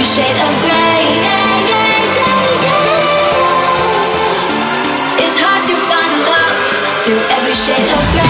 Every shade of gray. It's hard to find love through every shade of gray.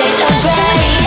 every shade of gray.